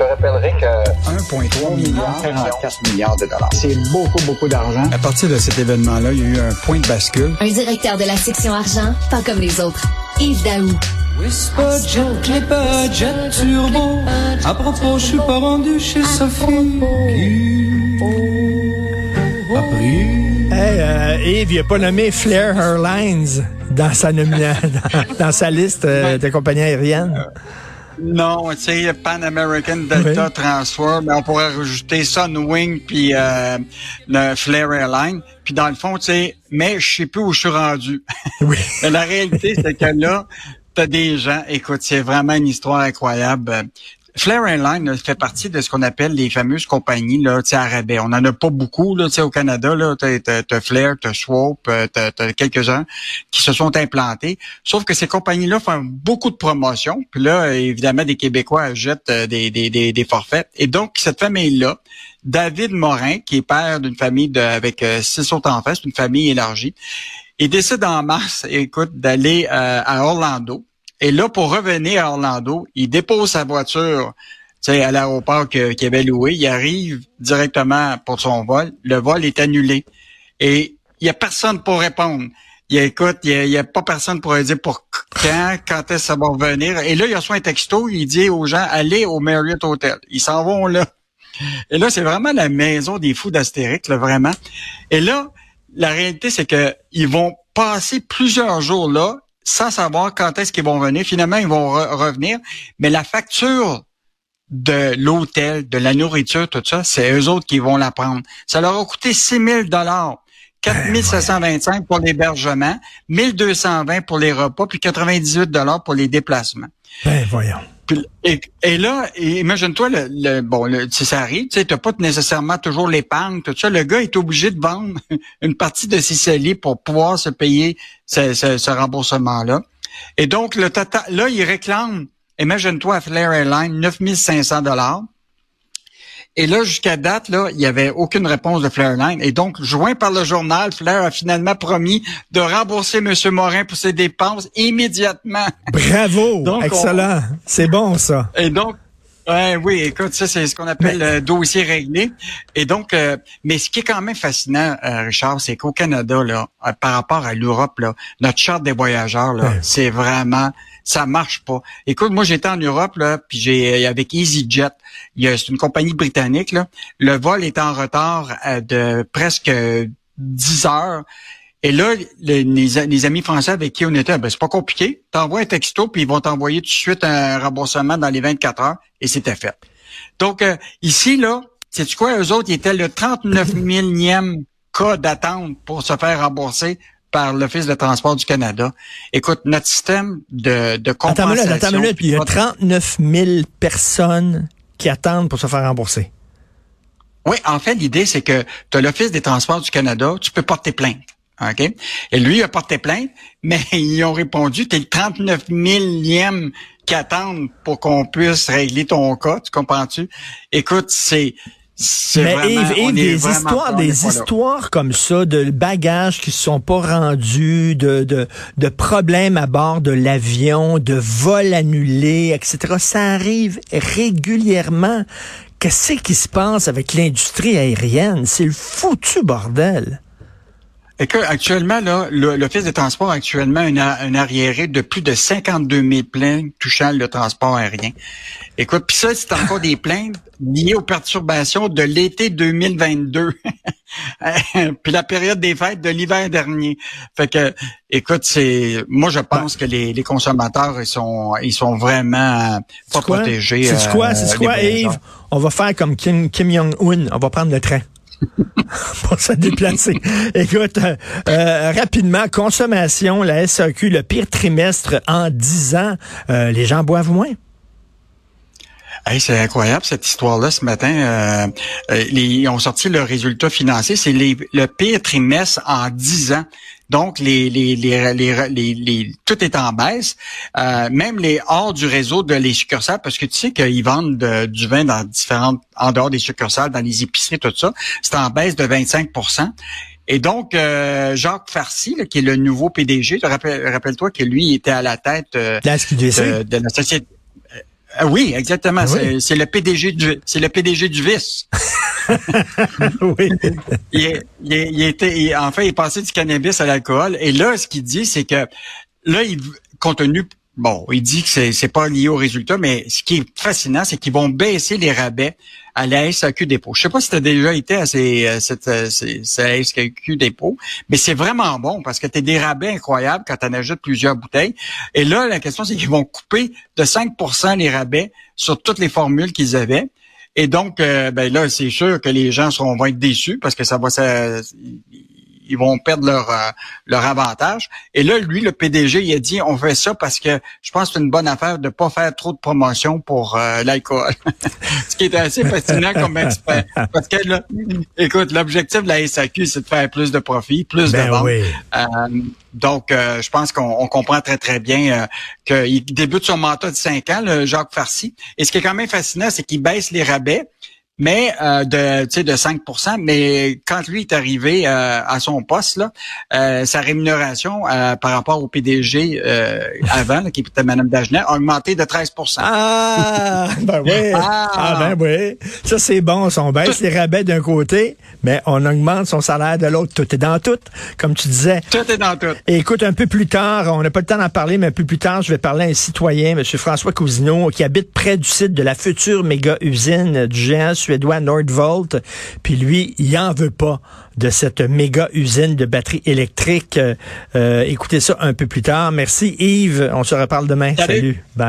te rappellerai que 1,3 milliard, 44 milliards de dollars. C'est beaucoup, beaucoup d'argent. À partir de cet événement-là, il y a eu un point de bascule. Un directeur de la section argent, pas comme les autres. Yves Daou. Whisper Clipper, jet turbo. À propos, je suis pas rendu chez Sophie. Pris. Hey, euh, Yves, il n'a pas nommé Flair Airlines dans sa, nomina- dans, dans sa liste euh, de compagnies aériennes. Non, tu sais, Pan American Delta Oui. Transfer, mais on pourrait rajouter Sunwing puis euh, le Flair Airline. Puis dans le fond, tu sais, mais je sais plus où je suis rendu. Oui. Mais la réalité, c'est que là, t'as des gens, écoute, c'est vraiment une histoire incroyable. Flair Airline là, fait partie de ce qu'on appelle les fameuses compagnies là, à. On en a pas beaucoup là, au Canada. Là, t'as, Flair, t'as Swope, euh, t'as, t'as quelques-uns qui se sont implantés. Sauf que ces compagnies-là font beaucoup de promotions. Puis là, évidemment, des Québécois jettent euh, des, des, des, forfaits. Et donc, cette famille-là, David Morin, qui est père d'une famille de, avec euh, six autres enfants, c'est une famille élargie, il décide en mars, écoute, d'aller à Orlando. Et là, pour revenir à Orlando, il dépose sa voiture à l'aéroport qu'il avait loué. Il arrive directement pour son vol. Le vol est annulé. Et il y a personne pour répondre. Il écoute, il y a, pas personne pour dire pour quand, quand est-ce que ça va revenir. Et là, il reçoit un texto, il dit aux gens, allez au Marriott Hotel. Ils s'en vont là. Et là, c'est vraiment la maison des fous d'Astérix, là, vraiment. Et là, la réalité, c'est que ils vont passer plusieurs jours là sans savoir quand est-ce qu'ils vont venir. Finalement, ils vont re- revenir. Mais la facture de l'hôtel, de la nourriture, tout ça, c'est eux autres qui vont la prendre. Ça leur a coûté 6 000 dollars. 4 725 pour l'hébergement, 1220 pour les repas, puis 98 dollars pour les déplacements. Ben, voyons. Et, là, et imagine-toi, le, le- bon, le, ça arrive, tu t'as pas nécessairement toujours l'épargne, tout ça. Le gars est obligé de vendre une partie de ses pour pouvoir se payer ce, remboursement-là. Et donc, le total, là, il réclame, imagine-toi, à Flair Airlines, 9500 dollars. Et là, jusqu'à date, là, il n'y avait aucune réponse de Flair Airlines. Et donc, joint par le journal, Flair a finalement promis de rembourser M. Morin pour ses dépenses immédiatement. Bravo. Donc, on- Excellent. C'est bon, ça. Et donc, ouais, oui, écoute, ça, c'est ce qu'on appelle le dossier réglé. Et donc, euh, mais ce qui est quand même fascinant, euh, Richard, c'est qu'au Canada, là, euh, par rapport à l'Europe, là, notre charte des voyageurs, là, Ouais. c'est vraiment, ça marche pas. Écoute, moi, j'étais en Europe, là, puis j'ai, euh, avec EasyJet, il y a, c'est une compagnie britannique, là, le vol est en retard euh, de presque 10 heures. Et là, le- les, les amis français avec qui on était, ben, c'est pas compliqué. T'envoies un texto, puis ils vont t'envoyer tout de suite un remboursement dans les 24 heures, et c'était fait. Donc, euh, ici, là, sais-tu quoi? Eux autres, ils étaient le 39 millième cas d'attente pour se faire rembourser par l'Office de transport du Canada. Écoute, notre système de, de Attends compensation... minute, attends une minute. Il y a 39 000 personnes qui attendent pour se faire rembourser. Oui, en fait, l'idée, c'est que tu as l'Office des transports du Canada, tu peux porter plainte. OK? Et lui, il a porté plainte, mais ils ont répondu, tu es le 39 millième qui attendent pour qu'on puisse régler ton cas, tu comprends-tu? Écoute, c'est... c'est Mais vraiment- Yves, Yves, des histoires, des histoires comme ça, de bagages qui se sont pas rendus, de, de, de problèmes à bord de l'avion, de vols annulés, etc. Ça arrive régulièrement. Qu'est-ce qui se passe avec l'industrie aérienne? C'est le foutu bordel. Et que actuellement, là, l'Office des transports a actuellement un, a- un arriéré de plus de 52 000 plaintes touchant le transport aérien. Écoute, puis ça, c'est encore des plaintes liées aux perturbations de l'été 2022. puis la période des fêtes de l'hiver dernier. Fait que, écoute, c'est, moi, je pense que les, les consommateurs, ils sont, ils sont vraiment pas C'est quoi? protégés. C'est euh, quoi, c'est les quoi. Yves? On va faire comme Kim, Kim Jong-un. On va prendre le train. pour se déplacer. Écoute, euh, euh, rapidement, consommation, la SAQ, le pire trimestre en 10 ans, euh, les gens boivent moins? Hey, c'est incroyable cette histoire-là ce matin. Euh, euh, les- ils ont sorti le résultat financier. C'est le pire trimestre en 10 ans. Donc, les, les, les, les, les- les- tout est en baisse. Euh, même les hors du réseau de les succursales, parce que tu sais qu'ils vendent de- du vin dans différentes, en dehors des succursales, dans les épiceries, tout ça. C'est en baisse de 25% et donc, euh, Jacques Farcy, là, qui est le nouveau PDG, rappelle- rappelle-toi que lui était à la tête euh, de, de la société. Oui, exactement. Ah oui. c'est le PDG du, c'est le PDG du vice. oui. il, il, il était, il- en fait, il est passé du cannabis à l'alcool. Et là, ce qu'il dit, c'est que là, il, compte tenu, bon, il dit que c'est, pas lié au résultat, mais ce qui est fascinant, c'est qu'ils vont baisser les rabais à la SAQ dépôt. Je sais pas si tu as déjà été à ces, cette, ces, ces SAQ dépôt, mais c'est vraiment bon parce que tu as des rabais incroyables quand tu en ajoutes plusieurs bouteilles. Et là, la question, c'est qu'ils vont couper de 5% les rabais sur toutes les formules qu'ils avaient. Et donc, euh, ben là, c'est sûr que les gens seront, vont être déçus parce que ça va, ça, ils vont perdre leur euh, leur avantage. Et là, lui, le PDG, il a dit, on fait ça parce que je pense que c'est une bonne affaire de pas faire trop de promotion pour euh, l'alcool. Ce qui est assez fascinant comme expert. Parce que là, écoute, l'objectif de la SAQ, c'est de faire plus de profit, plus de Ben ventes. oui. Euh, donc, euh, je pense qu'on on comprend très, très bien euh, qu'il débute son mandat de 5 ans, le Jacques Farcy. Et ce qui est quand même fascinant, c'est qu'il baisse les rabais, mais euh, de, tu sais, de 5% Mais quand lui est arrivé euh, à son poste, là, euh, sa rémunération euh, par rapport au PDG euh, avant, là, qui était Mme Dagenet, a augmenté de 13% Ah, ben oui. Ah. Ah, ben oui. Ça, c'est bon. On baisse les rabais d'un côté, mais on augmente son salaire de l'autre. Tout est dans tout, comme tu disais. Tout est dans tout. Et écoute, un peu plus tard, on n'a pas le temps d'en parler, mais un peu plus tard, je vais parler à un citoyen, M. François Cousineau, qui habite près du site de la future méga-usine du géant suédois Nordvolt. Puis lui, il en veut pas de cette méga-usine de batteries électriques. Euh, euh, écoutez ça un peu plus tard. Merci Yves, on se reparle demain. Salut. Salut. Bye.